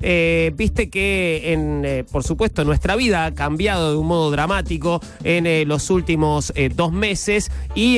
Eh, viste que, en, eh, por supuesto, nuestra vida ha cambiado de un modo dramático en eh, los últimos dos meses y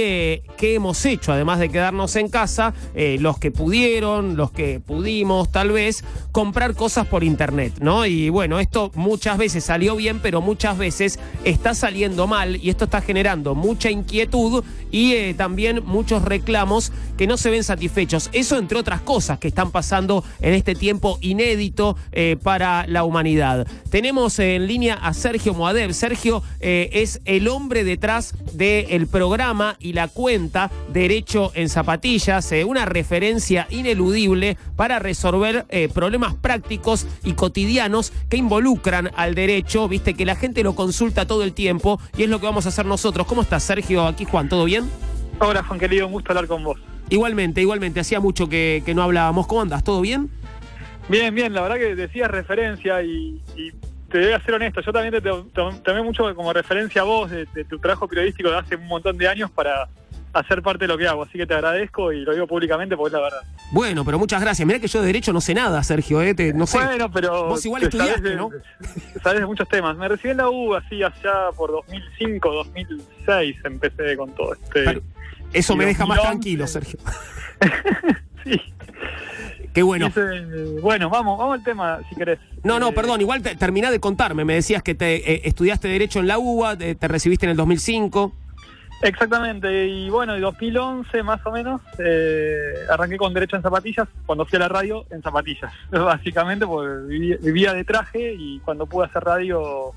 qué hemos hecho, además de quedarnos en casa, los que pudieron, los que pudimos tal vez, comprar cosas por internet, ¿no? Y bueno, esto muchas veces salió bien, pero muchas veces está saliendo mal y esto está generando mucha inquietud y también muchos reclamos que no se ven satisfechos. Eso entre otras cosas que están pasando en este tiempo inédito eh, para la humanidad. Tenemos en línea a Sergio Moadev. Sergio eh, es el hombre detrás del programa y la cuenta Derecho en Zapatillas, eh, una referencia ineludible para resolver eh, problemas prácticos y cotidianos que involucran al derecho. Viste que la gente lo consulta todo el tiempo y es lo que vamos a hacer nosotros. ¿Cómo estás, Sergio? Aquí Juan, ¿todo bien? Hola Juan querido, un gusto hablar con vos. Igualmente, igualmente, hacía mucho que, que no hablábamos. ¿Cómo andas? ¿Todo bien? Bien, bien, la verdad que decías referencia y, y te voy a ser honesto, yo también te to- to- tomé mucho como referencia a vos de, de tu trabajo periodístico de hace un montón de años para hacer parte de lo que hago, así que te agradezco y lo digo públicamente porque es la verdad. Bueno, pero muchas gracias. Mirá que yo de derecho no sé nada, Sergio, ¿eh? Te- no sé. Bueno, pero Vos igual te estudiaste, sabés de, ¿no? Sabés de muchos temas. Me recibí en la U así allá por 2005, 2006 empecé con todo este... Pero eso me deja más 2011. tranquilo, Sergio. sí. Qué bueno. Bueno, vamos, vamos al tema si querés. No, no, Eh, perdón, igual te, terminá de contarme. Me decías que te eh, estudiaste Derecho en la UBA, te, te recibiste en el 2005. Exactamente, y bueno, en 2011 más o menos eh, arranqué con Derecho en Zapatillas, cuando fui a la radio en zapatillas, básicamente porque vivía, vivía de traje y cuando pude hacer radio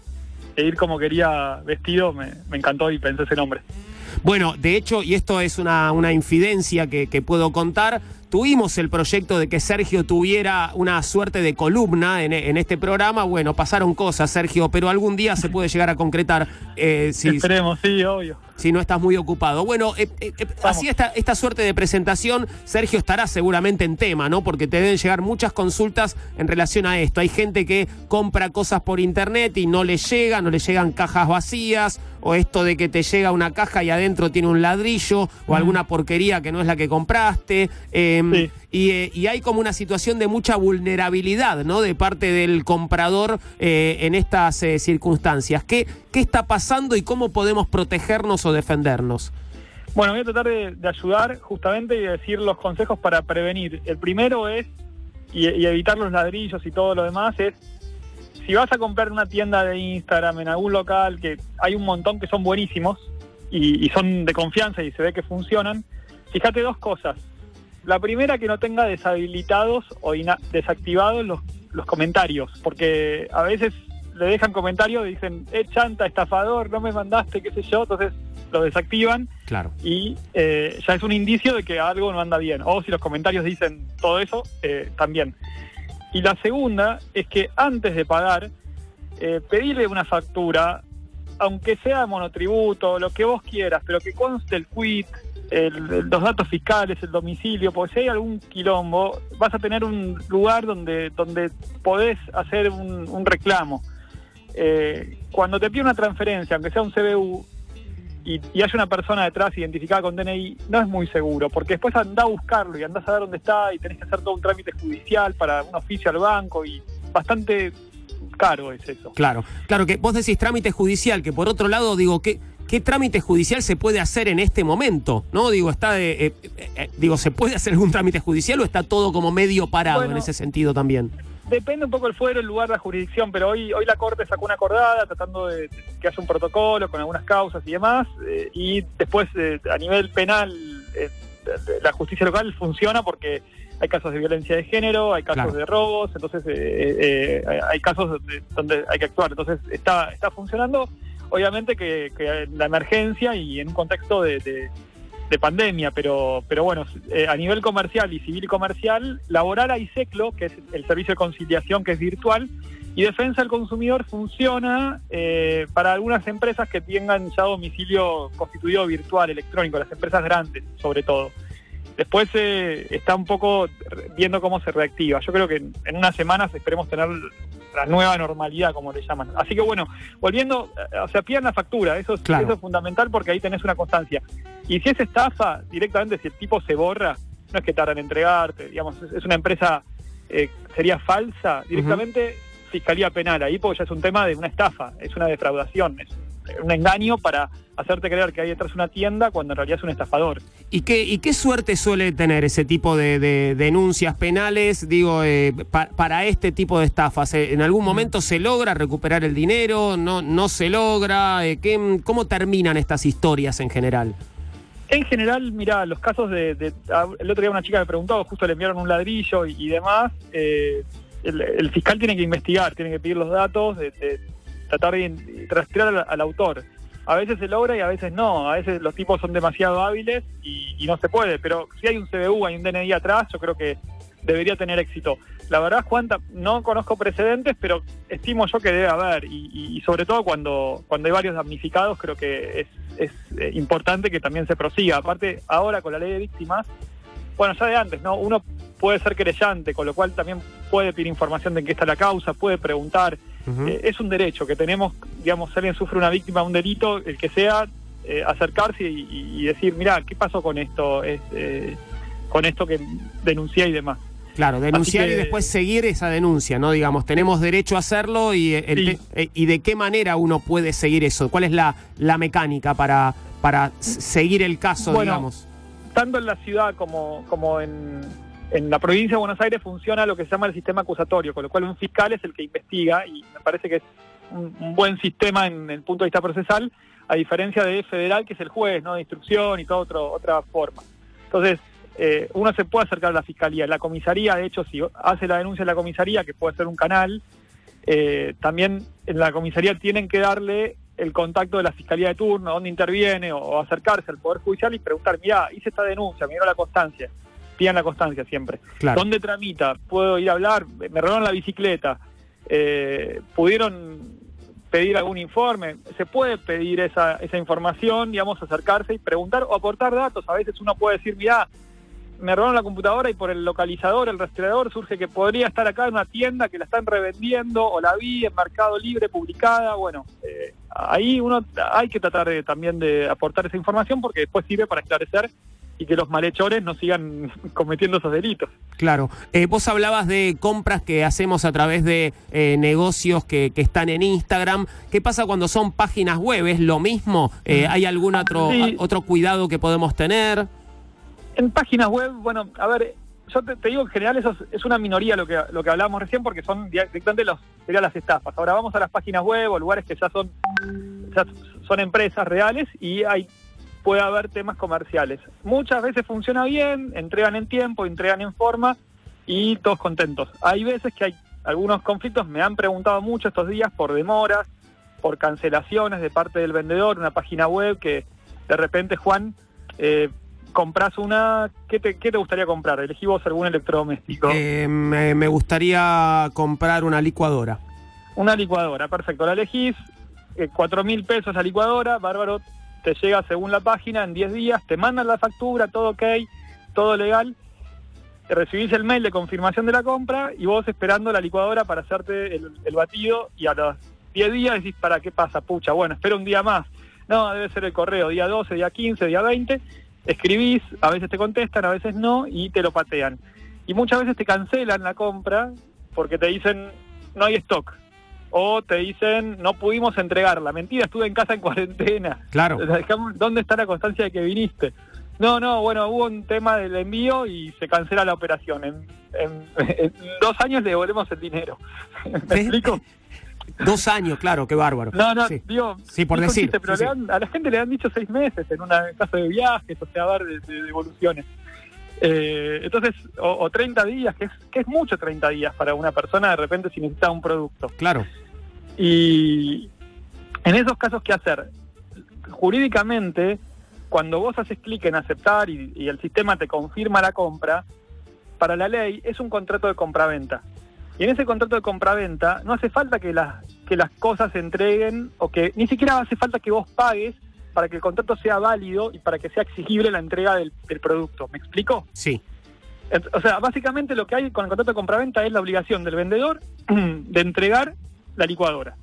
e ir como quería vestido me, me encantó y pensé ese nombre. Bueno, de hecho, y esto es una, una infidencia que, que puedo contar, tuvimos el proyecto de que Sergio tuviera una suerte de columna en, en este programa. Bueno, pasaron cosas, Sergio, pero algún día se puede llegar a concretar eh, si, Esperemos, sí, obvio. si no estás muy ocupado. Bueno, eh, eh, eh, así esta, esta suerte de presentación, Sergio estará seguramente en tema, ¿no? Porque te deben llegar muchas consultas en relación a esto. Hay gente que compra cosas por internet y no le llega, no le llegan cajas vacías, o esto de que te llega una caja y adentro tiene un ladrillo, o alguna porquería que no es la que compraste. eh, Sí. y, eh, y hay como una situación de mucha vulnerabilidad, ¿no? De parte del comprador eh, en estas eh, circunstancias. ¿Qué, ¿Qué está pasando y cómo podemos protegernos o defendernos? Bueno, voy a tratar de, de ayudar justamente y decir los consejos para prevenir. El primero es, y, y evitar los ladrillos y todo lo demás, es si vas a comprar en una tienda de Instagram, en algún local, que hay un montón que son buenísimos y, y son de confianza y se ve que funcionan, fíjate dos cosas. La primera, que no tenga deshabilitados o desactivados los, los comentarios, porque a veces le dejan comentarios y dicen, eh, chanta, estafador, no me mandaste, qué sé yo, entonces lo desactivan Claro. y eh, ya es un indicio de que algo no anda bien. O si los comentarios dicen todo eso, eh, también. Y la segunda es que antes de pagar, eh, pedirle una factura, aunque sea monotributo, lo que vos quieras, pero que conste el quit, el- los datos fiscales, el domicilio, porque si hay algún quilombo, vas a tener un lugar donde, donde podés hacer un, un reclamo. Eh, cuando te pide una transferencia, aunque sea un CBU, y, y hay una persona detrás identificada con DNI, no es muy seguro, porque después anda a buscarlo y andás a ver dónde está y tenés que hacer todo un trámite judicial para un oficio al banco y bastante caro es eso. Claro, claro que vos decís trámite judicial, que por otro lado digo, ¿qué, qué trámite judicial se puede hacer en este momento? ¿No? Digo, está de, eh, eh, eh, digo, ¿se puede hacer algún trámite judicial o está todo como medio parado Bueno. en ese sentido también? Depende un poco el fuero, el lugar, la jurisdicción, pero hoy, hoy la Corte sacó una acordada tratando de que haya un protocolo con algunas causas y demás, eh, y después eh, a nivel penal eh, la justicia local funciona porque hay casos de violencia de género, hay casos Claro. de robos, entonces eh, hay casos donde, donde hay que actuar, entonces está, está funcionando, obviamente que, que la emergencia y en un contexto de, de- de pandemia, pero, pero bueno, eh, a nivel comercial y civil comercial, laboral hay SECLO, que es el servicio de conciliación que es virtual, y defensa del consumidor funciona eh, para algunas empresas que tengan ya domicilio constituido virtual, electrónico, las empresas grandes sobre todo. Después eh, está un poco viendo cómo se reactiva. Yo creo que en unas semanas esperemos tener la nueva normalidad, como le llaman. Así que bueno, volviendo, eh, o sea, pidan la factura, eso es, Claro. eso es fundamental porque ahí tenés una constancia. Y si es estafa, directamente, si el tipo se borra, no es que tardan en entregarte, digamos, es, es una empresa eh, sería falsa, directamente fiscalía penal, ahí porque ya es un tema de una estafa, es una defraudación, es un engaño para hacerte creer que hay detrás una tienda cuando en realidad es un estafador. ¿Y qué, y qué suerte suele tener ese tipo de, denuncias penales, digo, eh, para este tipo de estafas? Eh, ¿En algún momento se logra recuperar el dinero? ¿No, no se logra? Eh, ¿qué, ¿Cómo terminan estas historias en general? En general, mira, los casos de, El otro día una chica me preguntó, justo le enviaron un ladrillo y, demás. el, fiscal tiene que investigar, tiene que pedir los datos, de, tratar de rastrear al, autor. A veces se logra y a veces no, a veces los tipos son demasiado hábiles y, no se puede, pero si hay un CBU, hay un DNI atrás, yo creo que debería tener éxito. La verdad, Juan, no conozco precedentes, pero estimo yo que debe haber, y, sobre todo cuando, cuando hay varios damnificados, creo que es, es eh, importante que también se prosiga. Aparte, ahora con la ley de víctimas, bueno, ya de antes, ¿no? Uno puede ser creyente, con lo cual también puede pedir información de en qué está la causa, puede preguntar. Eh, es un derecho que tenemos, digamos, si alguien sufre una víctima, un delito, el que sea, eh, acercarse y, decir, mira, ¿qué pasó con esto? Eh, con esto que denuncié y demás. Claro, denunciar y después seguir esa denuncia, ¿no? Digamos, tenemos derecho a hacerlo y, y de qué manera uno puede seguir eso. ¿Cuál es la, la mecánica para, para seguir el caso, digamos? Tanto en la ciudad como, como en, en la provincia de Buenos Aires funciona lo que se llama el sistema acusatorio, con lo cual un fiscal es el que investiga y me parece que es un, buen sistema en el punto de vista procesal, a diferencia de federal, que es el juez, ¿no? De instrucción y toda otra forma. Entonces, eh, uno se puede acercar a la fiscalía. La comisaría, de hecho, si hace la denuncia en la comisaría, que puede ser un canal, eh, también en la comisaría tienen que darle el contacto de la fiscalía de turno, donde interviene, o, acercarse al Poder Judicial y preguntar, mira, hice esta denuncia, mira la constancia pidan la constancia siempre. ¿Dónde tramita? ¿Puedo ir a hablar? Me robaron la bicicleta. Eh, ¿Pudieron pedir algún informe? Se puede pedir esa, esa información, digamos, acercarse y preguntar o aportar datos. A veces uno puede decir, mira, me robaron la computadora y por el localizador, el rastreador, surge que podría estar acá en una tienda que la están revendiendo o la vi en Mercado Libre publicada. Bueno, eh, ahí uno hay que tratar de, también de aportar esa información porque después sirve para esclarecer y que los malhechores no sigan cometiendo esos delitos. Claro. Eh, vos hablabas de compras que hacemos a través de eh, negocios que, están en Instagram. ¿Qué pasa cuando son páginas web? ¿Es lo mismo? Eh, ¿Hay algún otro, otro cuidado que podemos tener? En páginas web, bueno, a ver, yo te, digo en general eso es, una minoría lo que lo que hablábamos recién porque son directamente los serían las estafas. Ahora vamos a las páginas web o lugares que ya son ya son empresas reales y hay puede haber temas comerciales. Muchas veces funciona bien, entregan en tiempo, entregan en forma y todos contentos. Hay veces que hay algunos conflictos, me han preguntado mucho estos días por demoras, por cancelaciones de parte del vendedor, una página web que de repente, Juan, eh, compras una, ¿qué te, ¿qué te gustaría comprar? Elegí vos algún electrodoméstico. Eh, me, gustaría comprar una licuadora. Una licuadora, perfecto. La elegís, eh, cuatro mil pesos la licuadora, bárbaro, te llega según la página en 10 días, te mandan la factura, todo ok, todo legal, recibís el mail de confirmación de la compra y vos esperando la licuadora para hacerte el, batido y a los 10 días decís, ¿para qué pasa? Pucha, bueno, espera un día más. No, debe ser el correo, día 12, día 15, día 20. Escribís, a veces te contestan, a veces no, y te lo patean. Y muchas veces te cancelan la compra porque te dicen, no hay stock o te dicen no pudimos entregarla. Mentira, estuve en casa en cuarentena. Claro. ¿Dónde está la constancia de que viniste? No, no, bueno, hubo un tema del envío y se cancela la operación. En, dos años le devolvemos el dinero. ¿Me explico? Dos años, claro, qué bárbaro. No, no, sí, digo, sí por decir. pero a la gente le han dicho seis meses en una caso de viajes, o sea, a ver, de, devoluciones. Eh, entonces, o, o, 30 días, que es, que es mucho 30 días para una persona de repente si necesita un producto. Claro. Y en esos casos, ¿qué hacer? Jurídicamente, cuando vos haces clic en aceptar y, el sistema te confirma la compra, para la ley es un contrato de compraventa. Y en ese contrato de compraventa no hace falta que las, que las cosas se entreguen o que ni siquiera hace falta que vos pagues para que el contrato sea válido y para que sea exigible la entrega del, del producto. ¿Me explico? Sí. O sea, básicamente lo que hay con el contrato de compraventa es la obligación del vendedor de entregar la licuadora.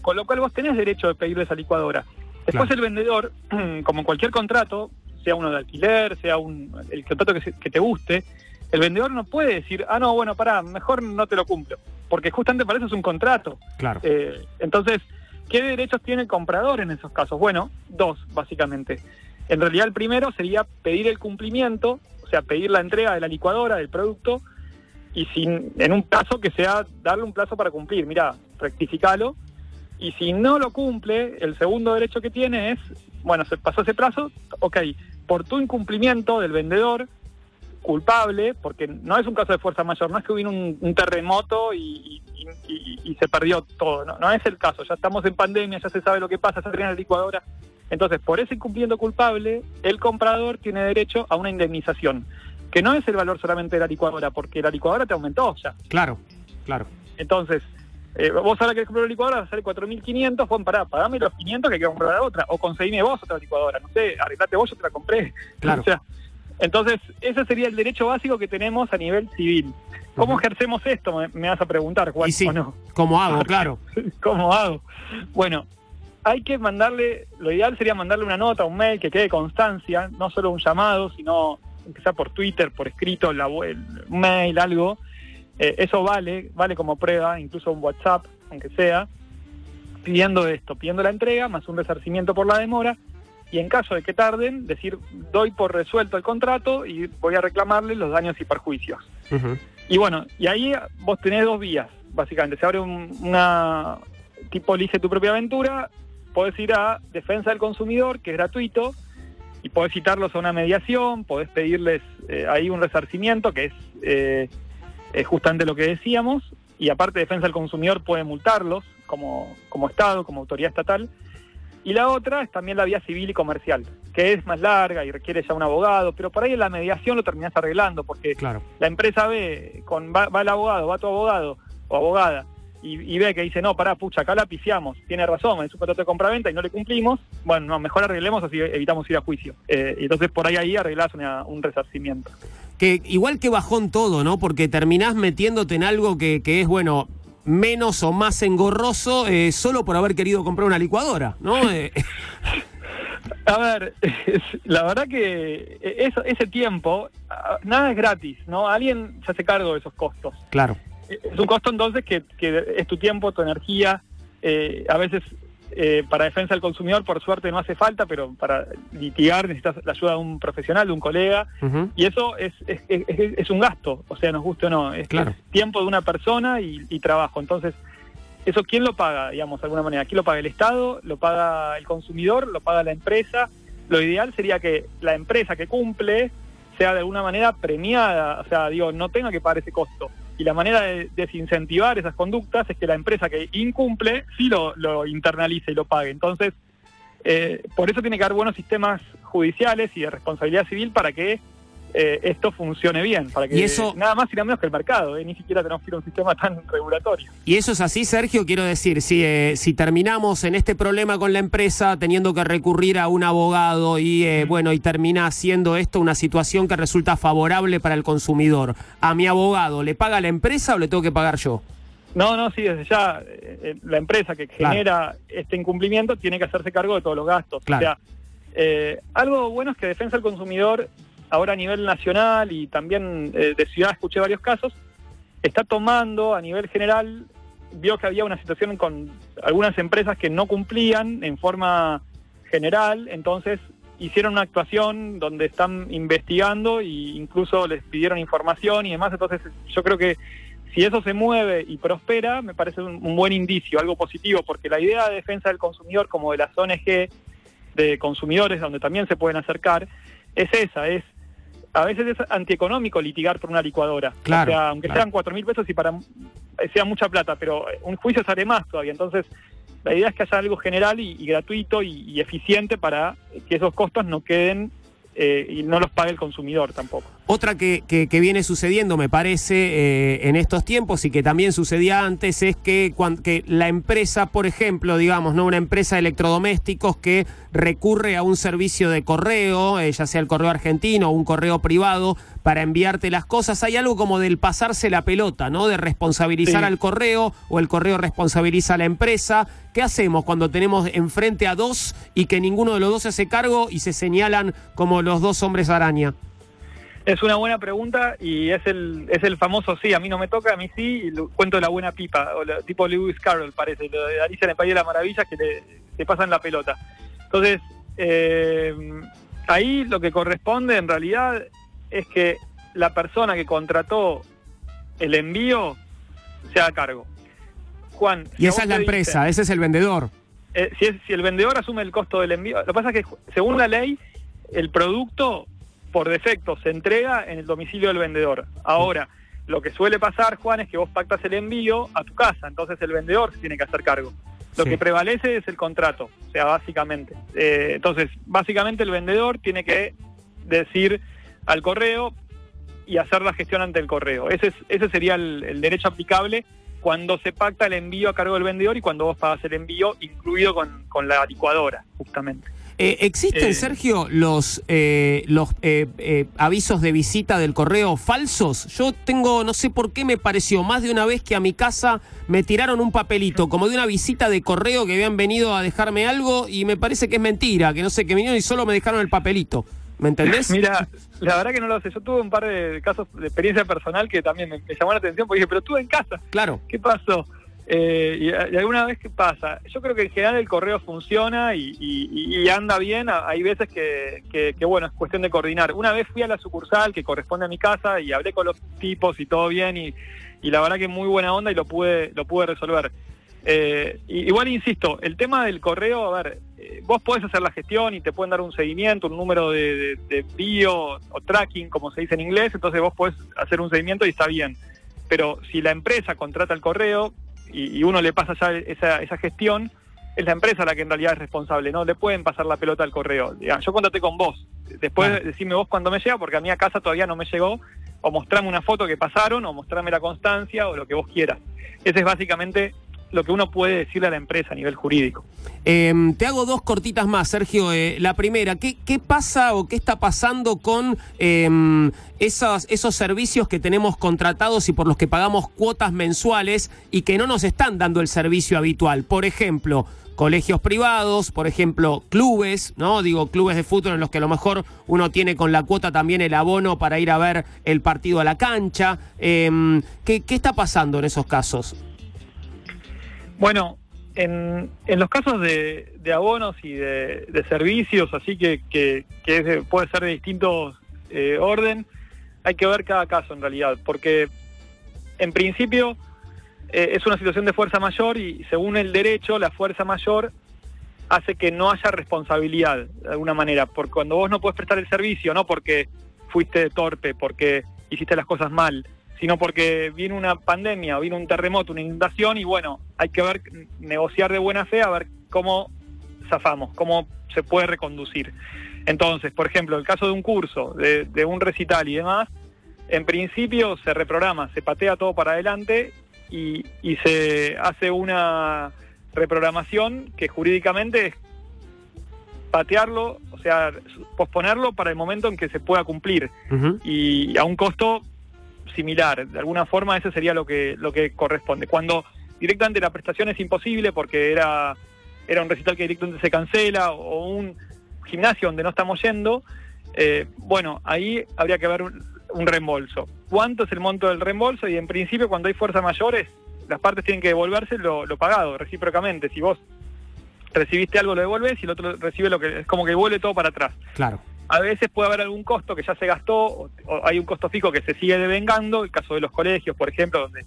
Con lo cual vos tenés derecho de pedirle esa licuadora. Después el vendedor, como en cualquier contrato, sea uno de alquiler, sea un, el contrato que, te guste, el vendedor no puede decir, ah, no, bueno, pará, mejor no te lo cumplo, porque justamente para eso es un contrato. Claro. Eh, entonces, ¿qué derechos tiene el comprador en esos casos? Bueno, dos, básicamente. En realidad, el primero sería pedir el cumplimiento, o sea, pedir la entrega de la licuadora, del producto, y sin, en un plazo que sea darle un plazo para cumplir. Mira, rectificalo. Y si no lo cumple, el segundo derecho que tiene es, bueno, se pasó ese plazo, ok, por tu incumplimiento del vendedor, culpable, porque no es un caso de fuerza mayor, no es que hubo un, terremoto y, se perdió todo, no, no es el caso, ya estamos en pandemia, ya se sabe lo que pasa, se tiene la licuadora. Entonces, por ese incumplimiento culpable, el comprador tiene derecho a una indemnización, que no es el valor solamente de la licuadora, porque la licuadora te aumentó ya. Claro, claro. Entonces, eh, vos ahora que comprar una licuadora sale 4.500, Juan, pará, pagame los 500 que hay que comprar la otra, o conseguime vos otra licuadora, no sé, arreglate vos, yo te la compré. Claro. O sea, entonces, ese sería el derecho básico que tenemos a nivel civil. ¿Cómo ejercemos esto? Me, vas a preguntar, Juan. Y sí, ¿o no? ¿Cómo hago? Claro. ¿Cómo hago? Bueno, hay que mandarle, lo ideal sería mandarle una nota, un mail que quede constancia, no solo un llamado, sino sea por Twitter, por escrito, la, un mail, algo. Eh, eso vale, vale como prueba, incluso un WhatsApp, aunque sea, pidiendo esto, pidiendo la entrega, más un resarcimiento por la demora, y en caso de que tarden, decir, doy por resuelto el contrato y voy a reclamarle los daños y perjuicios. Y bueno, y ahí vos tenés dos vías, básicamente. Se abre una tipo elige tu propia aventura, podés ir a defensa del consumidor, que es gratuito, y podés citarlos a una mediación, podés pedirles eh, ahí un resarcimiento, que es eh, justamente lo que decíamos, y aparte defensa del consumidor puede multarlos como, como Estado, como autoridad estatal, y la otra es también la vía civil y comercial, que es más larga y requiere ya un abogado, pero por ahí en la mediación lo terminás arreglando, porque la empresa ve, con, va, el abogado, va tu abogado o abogada, y, ve que dice, no, pará, pucha, acá la pifiamos, tiene razón, es un contrato de compraventa y no le cumplimos, bueno, no, mejor arreglemos así evitamos ir a juicio. Eh, y entonces por ahí ahí arreglás un resarcimiento. Que igual que bajón todo, ¿no? Porque terminás metiéndote en algo que, que es, bueno, menos o más engorroso eh, solo por haber querido comprar una licuadora, ¿no? Eh, A ver, la verdad que eso, ese tiempo, nada es gratis, ¿no? Alguien se hace cargo de esos costos. Claro. Es un costo entonces que, que es tu tiempo, tu energía, eh, a veces eh, para defensa del consumidor, por suerte, no hace falta, pero para litigar necesitas la ayuda de un profesional, de un colega, y eso es, es, es, un gasto, o sea, nos guste o no, es, tiempo de una persona y, trabajo. Entonces, ¿eso quién lo paga, digamos, de alguna manera? ¿Quién lo paga? ¿El Estado? ¿Lo paga el consumidor? ¿Lo paga la empresa? Lo ideal sería que la empresa que cumple sea de alguna manera premiada, o sea, digo, no tenga que pagar ese costo y la manera de desincentivar esas conductas es que la empresa que incumple sí lo, internalice y lo pague. Entonces, eh, por eso tiene que haber buenos sistemas judiciales y de responsabilidad civil para que eh, esto funcione bien, para que ¿Y eso, nada más y nada menos que el mercado, eh, ni siquiera tenemos que ir a un sistema tan regulatorio. Y eso es así, Sergio, quiero decir, si, eh, si terminamos en este problema con la empresa teniendo que recurrir a un abogado y bueno, y termina siendo esto una situación que resulta favorable para el consumidor, ¿a mi abogado le paga la empresa o le tengo que pagar yo? No, no, sí, desde ya la empresa que genera este incumplimiento tiene que hacerse cargo de todos los gastos. O sea, algo bueno es que Defensa del Consumidor ahora a nivel nacional y también eh, de ciudad escuché varios casos, está tomando a nivel general, vio que había una situación con algunas empresas que no cumplían en forma general, entonces hicieron una actuación donde están investigando e incluso les pidieron información y demás, entonces yo creo que si eso se mueve y prospera, me parece un, un buen indicio, algo positivo, porque la idea de defensa del consumidor como de las ONG de consumidores, donde también se pueden acercar, es esa, es a veces es antieconómico litigar por una licuadora. Claro, o sea, aunque sean cuatro mil pesos y para sea mucha plata, pero un juicio sale más todavía. Entonces, la idea es que haya algo general y, gratuito y, eficiente para que esos costos no queden eh, y no los pague el consumidor tampoco. Otra que, que, viene sucediendo, me parece, eh, en estos tiempos y que también sucedía antes, es que, cuando, que la empresa, por ejemplo, digamos, no una empresa de electrodomésticos que recurre a un servicio de correo, eh, ya sea el correo argentino o un correo privado, para enviarte las cosas. Hay algo como del pasarse la pelota, ¿no? De responsabilizar al correo o el correo responsabiliza a la empresa. ¿Qué hacemos cuando tenemos enfrente a dos y que ninguno de los dos se hace cargo y se señalan como los dos hombres araña? Es una buena pregunta y es el, es el famoso sí, a mí no me toca, a mí sí, y lo- cuento la buena pipa, o lo- tipo Lewis Carroll parece, lo de Alicia en el País de las Maravillas que le, pasan la pelota. Entonces, eh, ahí lo que corresponde en realidad es que la persona que contrató el envío se haga cargo. Juan, Y esa es la empresa, ese es el vendedor. eh, si, es- si el vendedor asume el costo del envío, lo que pasa es que según la ley, el producto por defecto se entrega en el domicilio del vendedor. Ahora, lo que suele pasar, Juan, es que vos pactas el envío a tu casa, entonces el vendedor se tiene que hacer cargo. Lo Sí. que prevalece es el contrato, o sea, básicamente. Eh, entonces, básicamente el vendedor tiene que decir al correo y hacer la gestión ante el correo. Ese, es- ese sería el, el derecho aplicable cuando se pacta el envío a cargo del vendedor y cuando vos pagas el envío incluido con, con la licuadora, justamente. Eh, ¿Existen, Eh, Sergio, los, eh, los eh, eh, avisos de visita del correo falsos? Yo tengo, no sé por qué me pareció más de una vez que a mi casa me tiraron un papelito, como de una visita de correo que habían venido a dejarme algo y me parece que es mentira, que no sé, que vinieron y solo me dejaron el papelito. ¿Me entendés? Mira, la verdad que no lo sé. Yo tuve un par de casos de experiencia personal que también me, me llamó la atención porque dije, pero estuve en casa. Claro. ¿Qué pasó? Eh, y, alguna vez qué pasa? Yo creo que en general el correo funciona y, y- y anda bien. A- Hay veces que, que- que, bueno, es cuestión de coordinar. Una vez fui a la sucursal que corresponde a mi casa y hablé con los tipos y todo bien y, la verdad que muy buena onda y lo pude, lo pude resolver. Eh, igual insisto, el tema del correo, a ver, eh, vos podés hacer la gestión y te pueden dar un seguimiento, un número de, de, de envío o tracking, como se dice en inglés, entonces vos podés hacer un seguimiento y está bien. Pero si la empresa contrata el correo y, y uno le pasa ya esa, esa gestión, es la empresa la que en realidad es responsable, no le pueden pasar la pelota al correo. Yo contraté con vos, después Claro. decime vos cuándo me llega, porque a mí a casa todavía no me llegó, o mostrame una foto que pasaron, o mostrame la constancia, o lo que vos quieras. Ese es básicamente lo que uno puede decirle a la empresa a nivel jurídico. Eh, te hago dos cortitas más, Sergio. Eh, la primera, ¿qué, ¿qué pasa o qué está pasando con eh, esos, esos servicios que tenemos contratados y por los que pagamos cuotas mensuales y que no nos están dando el servicio habitual? Por ejemplo, colegios privados, por ejemplo, clubes, ¿no? Digo, clubes de fútbol en los que a lo mejor uno tiene con la cuota también el abono para ir a ver el partido a la cancha. Eh, ¿qué, ¿Qué está pasando en esos casos? Bueno, en, en los casos de, abonos y de, servicios, así que, que, puede ser de distintos eh, orden, hay que ver cada caso en realidad, porque en principio eh, es una situación de fuerza mayor y según el derecho, la fuerza mayor hace que no haya responsabilidad de alguna manera, porque cuando vos no puedes prestar el servicio, no porque fuiste torpe, porque hiciste las cosas mal, sino porque viene una pandemia, o viene un terremoto, una inundación y bueno, hay que ver, negociar de buena fe a ver cómo zafamos, cómo se puede reconducir. Entonces, por ejemplo, el caso de un curso, de, de un recital y demás, en principio se reprograma, se patea todo para adelante y, y se hace una reprogramación que jurídicamente es patearlo, o sea, posponerlo para el momento en que se pueda cumplir y a un costo similar. De alguna forma ese sería lo que, lo que corresponde. Cuando directamente la prestación es imposible porque era, era un recital que directamente se cancela o un gimnasio donde no estamos yendo, eh, bueno, ahí habría que ver un, un reembolso. ¿Cuánto es el monto del reembolso? Y en principio cuando hay fuerzas mayores, las partes tienen que devolverse lo, lo pagado recíprocamente. Si vos recibiste algo lo devolves y el otro recibe lo que es como que vuelve todo para atrás. Claro. A veces puede haber algún costo que ya se gastó, o, o hay un costo fijo que se sigue devengando, el caso de los colegios, por ejemplo, donde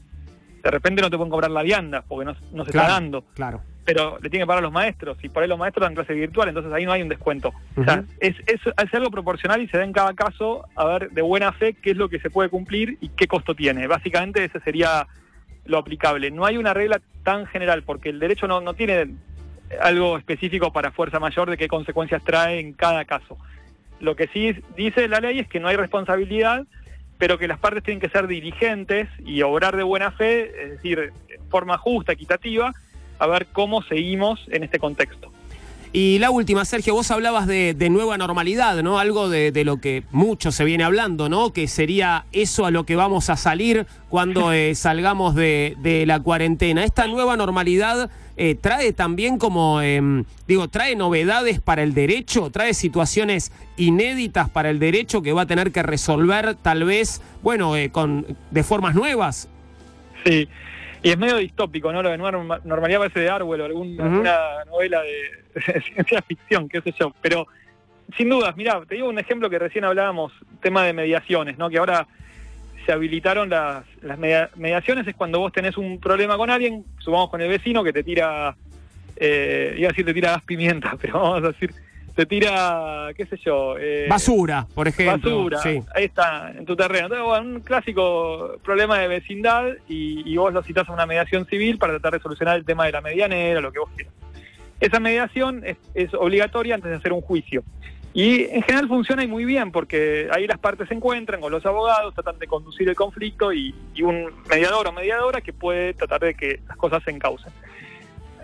de repente no te pueden cobrar la vianda porque no, no se Claro. está dando, Claro. pero le tienen que pagar a los maestros, y por ahí los maestros dan clase virtual, entonces ahí no hay un descuento. O sea, es, es, es algo proporcional y se da en cada caso a ver de buena fe qué es lo que se puede cumplir y qué costo tiene. Básicamente ese sería lo aplicable. No hay una regla tan general porque el derecho no, no tiene algo específico para fuerza mayor de qué consecuencias trae en cada caso. Lo que sí dice la ley es que no hay responsabilidad, pero que las partes tienen que ser dirigentes y obrar de buena fe, es decir, forma justa, equitativa, a ver cómo seguimos en este contexto. Y la última, Sergio, vos hablabas de, nueva normalidad, ¿no? Algo de, lo que mucho se viene hablando, ¿no? Que sería eso a lo que vamos a salir cuando eh, salgamos de, la cuarentena. Esta nueva normalidad eh, trae también como, em, digo, trae novedades para el derecho, trae situaciones inéditas para el derecho que va a tener que resolver tal vez, bueno, eh, con, de formas nuevas. Sí. Y es medio distópico, ¿no? Lo de nueva normalidad parece de Arwell o alguna novela de, ciencia ficción, qué sé yo. Pero sin dudas, mira, te digo un ejemplo que recién hablábamos, tema de mediaciones, ¿no? Que ahora se habilitaron las, las mediaciones, es cuando vos tenés un problema con alguien, subamos con el vecino que te tira, eh, iba a decir te tira gas pimienta, pero vamos a decir te tira, qué sé yo. Eh, basura, por ejemplo. Basura, ahí está, en tu terreno. Entonces, bueno, un clásico problema de vecindad y, vos lo citas a una mediación civil para tratar de solucionar el tema de la medianera, lo que vos quieras. Esa mediación es, obligatoria antes de hacer un juicio. Y en general funciona y muy bien porque ahí las partes se encuentran con los abogados, tratan de conducir el conflicto y, y un mediador o mediadora que puede tratar de que las cosas se encaucen.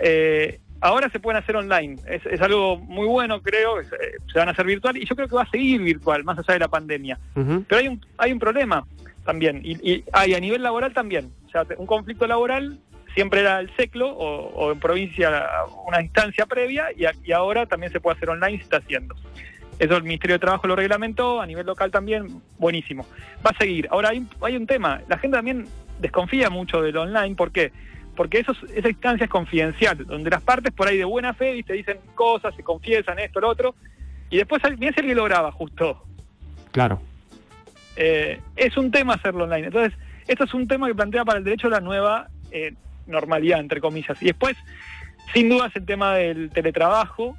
Eh, Ahora se pueden hacer online, es, algo muy bueno, creo, eh, se van a hacer virtual y yo creo que va a seguir virtual, más allá de la pandemia. Pero hay un, hay un problema también, y, hay a nivel laboral también. O sea, un conflicto laboral siempre era el SECLO o, en provincia una instancia previa y, ahora también se puede hacer online y se está haciendo. Eso el Ministerio de Trabajo lo reglamentó, a nivel local también, buenísimo. Va a seguir. Ahora hay, hay un tema, la gente también desconfía mucho del online, ¿por qué? Porque eso, esa instancia es confidencial, donde las partes por ahí de buena fe te dicen cosas, se confiesan esto, lo otro, y después viene si alguien lo graba justo. Claro. Eh, es un tema hacerlo online. Entonces, esto es un tema que plantea para el derecho la nueva eh, normalidad, entre comillas. Y después, sin duda, es el tema del teletrabajo,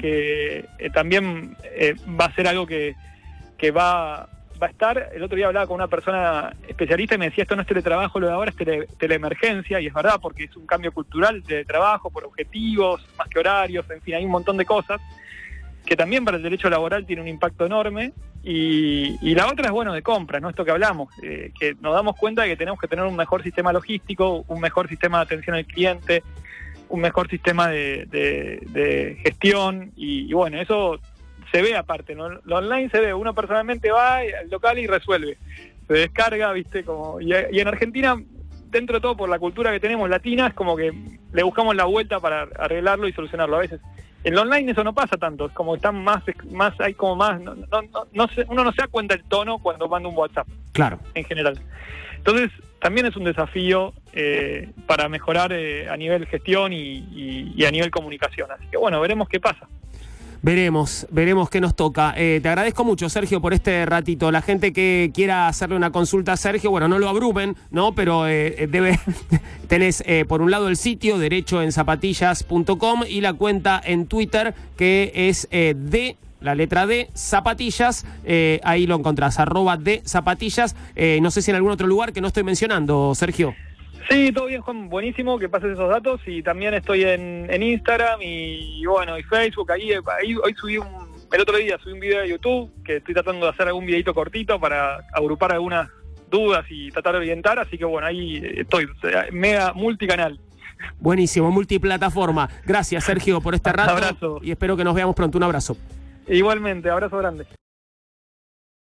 que eh, también va a ser algo que, que va, va a estar. El otro día hablaba con una persona especialista y me decía, esto no es teletrabajo, lo de ahora es tele, teleemergencia, y es verdad, porque es un cambio cultural de trabajo, por objetivos, más que horarios, en fin, hay un montón de cosas que también para el derecho laboral tiene un impacto enorme. Y, la otra es, bueno, de compra, ¿no? Esto que hablamos, eh, que nos damos cuenta de que tenemos que tener un mejor sistema logístico, un mejor sistema de atención al cliente, un mejor sistema de, gestión, y bueno, eso se ve aparte, ¿no? Lo online se ve, uno personalmente va al local y resuelve. Se descarga, ¿viste? Como, y, en Argentina, dentro de todo por la cultura que tenemos latina, es como que le buscamos la vuelta para arreglarlo y solucionarlo. A veces en lo online eso no pasa tanto, es como están más, más hay como más, no, no, no, uno no se da cuenta el tono cuando manda un WhatsApp. Claro. En general. Entonces, también es un desafío eh, para mejorar eh, a nivel gestión y a nivel comunicación. Así que bueno, veremos qué pasa. Veremos, veremos qué nos toca. Eh, te agradezco mucho, Sergio, por este ratito. La gente que quiera hacerle una consulta a Sergio, bueno, no lo abrumen, ¿no? Pero eh, debe, tenés eh, por un lado el sitio derechoenzapatillas.com y la cuenta en Twitter que es de la letra D, zapatillas, ahí lo encontrás, arroba de zapatillas. no sé si en algún otro lugar que no estoy mencionando, Sergio. Sí, todo bien, Juan, buenísimo que pases esos datos y también estoy en, Instagram y, bueno, y Facebook, ahí, ahí hoy subí un, el otro día subí un video de YouTube que estoy tratando de hacer algún videito cortito para agrupar algunas dudas y tratar de orientar, así que bueno, ahí estoy, mega multicanal. Buenísimo, multiplataforma. Gracias Sergio por este rato. abrazo. Y espero que nos veamos pronto. Un abrazo. Igualmente, abrazo grande.